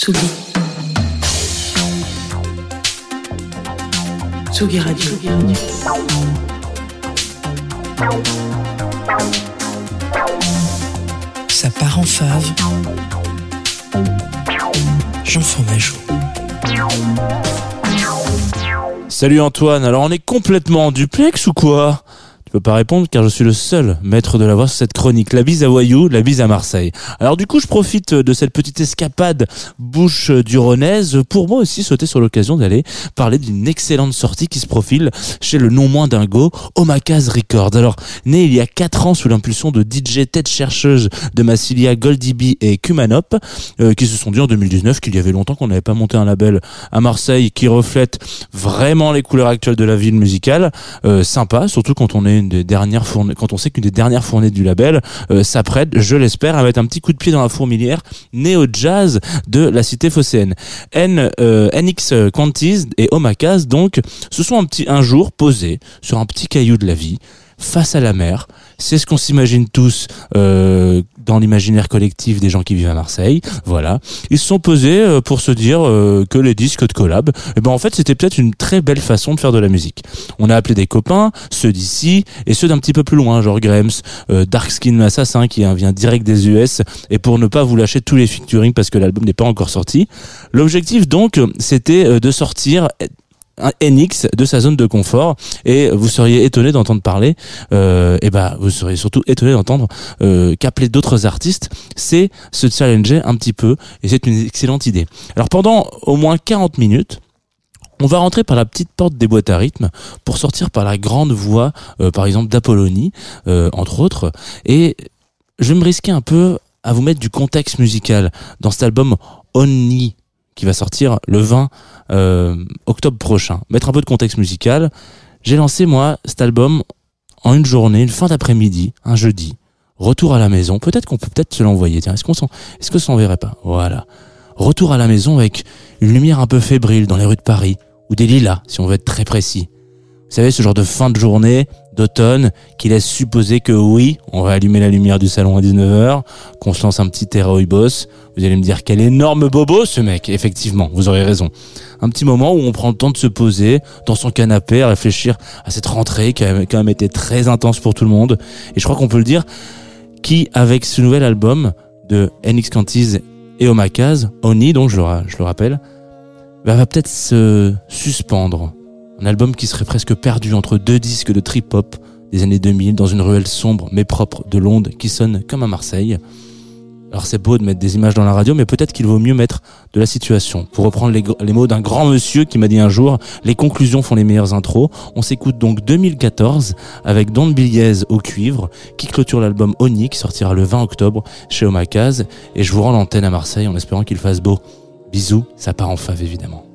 Tsugi. Tsugi Radio. Ça part en fave. Jean Fromageau. Salut Antoine, alors on est complètement en duplex ou quoi? Je peux pas répondre car je suis le seul maître de la voix sur cette chronique. La bise à Wayou, la bise à Marseille. Alors du coup, je profite de cette petite escapade bouche du Ronaise pour moi aussi sauter sur l'occasion d'aller parler d'une excellente sortie qui se profile chez le non moins dingo Omakaz Records. Alors, né il y a 4 ans sous l'impulsion de DJ tête chercheuse de Massilia, Goldie B et Kumanop, euh, qui se sont dit en 2019 qu'il y avait longtemps qu'on n'avait pas monté un label à Marseille qui reflète vraiment les couleurs actuelles de la ville musicale. Euh, sympa, surtout quand on est des dernières fournées, quand on sait qu'une des dernières fournées du label euh, s'apprête, je l'espère, à mettre un petit coup de pied dans la fourmilière néo-jazz de la cité phocéenne. N, euh, NX Quantis et Omakaz, donc, se sont un petit, un jour posés sur un petit caillou de la vie, face à la mer. C'est ce qu'on s'imagine tous euh, dans l'imaginaire collectif des gens qui vivent à Marseille. Voilà. Ils se sont posés euh, pour se dire euh, que les disques de collab, eh ben en fait c'était peut-être une très belle façon de faire de la musique. On a appelé des copains, ceux d'ici et ceux d'un petit peu plus loin, genre Grams, euh, Darkskin Assassin qui vient direct des US, et pour ne pas vous lâcher tous les featuring parce que l'album n'est pas encore sorti. L'objectif donc c'était de sortir un NX de sa zone de confort et vous seriez étonné d'entendre parler euh, et bah vous seriez surtout étonné d'entendre euh, qu'appeler d'autres artistes. C'est se challenger un petit peu et c'est une excellente idée. Alors pendant au moins 40 minutes on va rentrer par la petite porte des boîtes à rythme pour sortir par la grande voie, euh, par exemple d'Apollonie, euh, entre autres. Et je vais me risquer un peu à vous mettre du contexte musical dans cet album Only qui va sortir le 20 euh, octobre prochain. Mettre un peu de contexte musical. J'ai lancé moi cet album en une journée, une fin d'après-midi, un jeudi. Retour à la maison. Peut-être qu'on peut peut-être se l'envoyer. Tiens, est-ce qu'on s'en, est-ce que ça s'enverrait pas? Voilà. Retour à la maison avec une lumière un peu fébrile dans les rues de Paris ou des lilas, si on veut être très précis. Vous savez, ce genre de fin de journée d'automne qui laisse supposer que oui, on va allumer la lumière du salon à 19h, qu'on se lance un petit Terra Boss. Vous allez me dire quel énorme bobo ce mec. Effectivement, vous aurez raison. Un petit moment où on prend le temps de se poser dans son canapé, à réfléchir à cette rentrée qui a quand même été très intense pour tout le monde. Et je crois qu'on peut le dire, qui avec ce nouvel album de NX Cantiz et Omakaz, Oni donc je le, je le rappelle, va peut-être se suspendre un album qui serait presque perdu entre deux disques de trip-hop des années 2000 dans une ruelle sombre mais propre de Londres qui sonne comme à Marseille. Alors c'est beau de mettre des images dans la radio, mais peut-être qu'il vaut mieux mettre de la situation. Pour reprendre les, mots d'un grand monsieur qui m'a dit un jour, les conclusions font les meilleures intros. On s'écoute donc 2014 avec Don Biliez au cuivre, qui clôture l'album Oni, qui sortira le 20 octobre chez Omakaz. Et je vous rends l'antenne à Marseille en espérant qu'il fasse beau. Bisous, ça part en fave évidemment.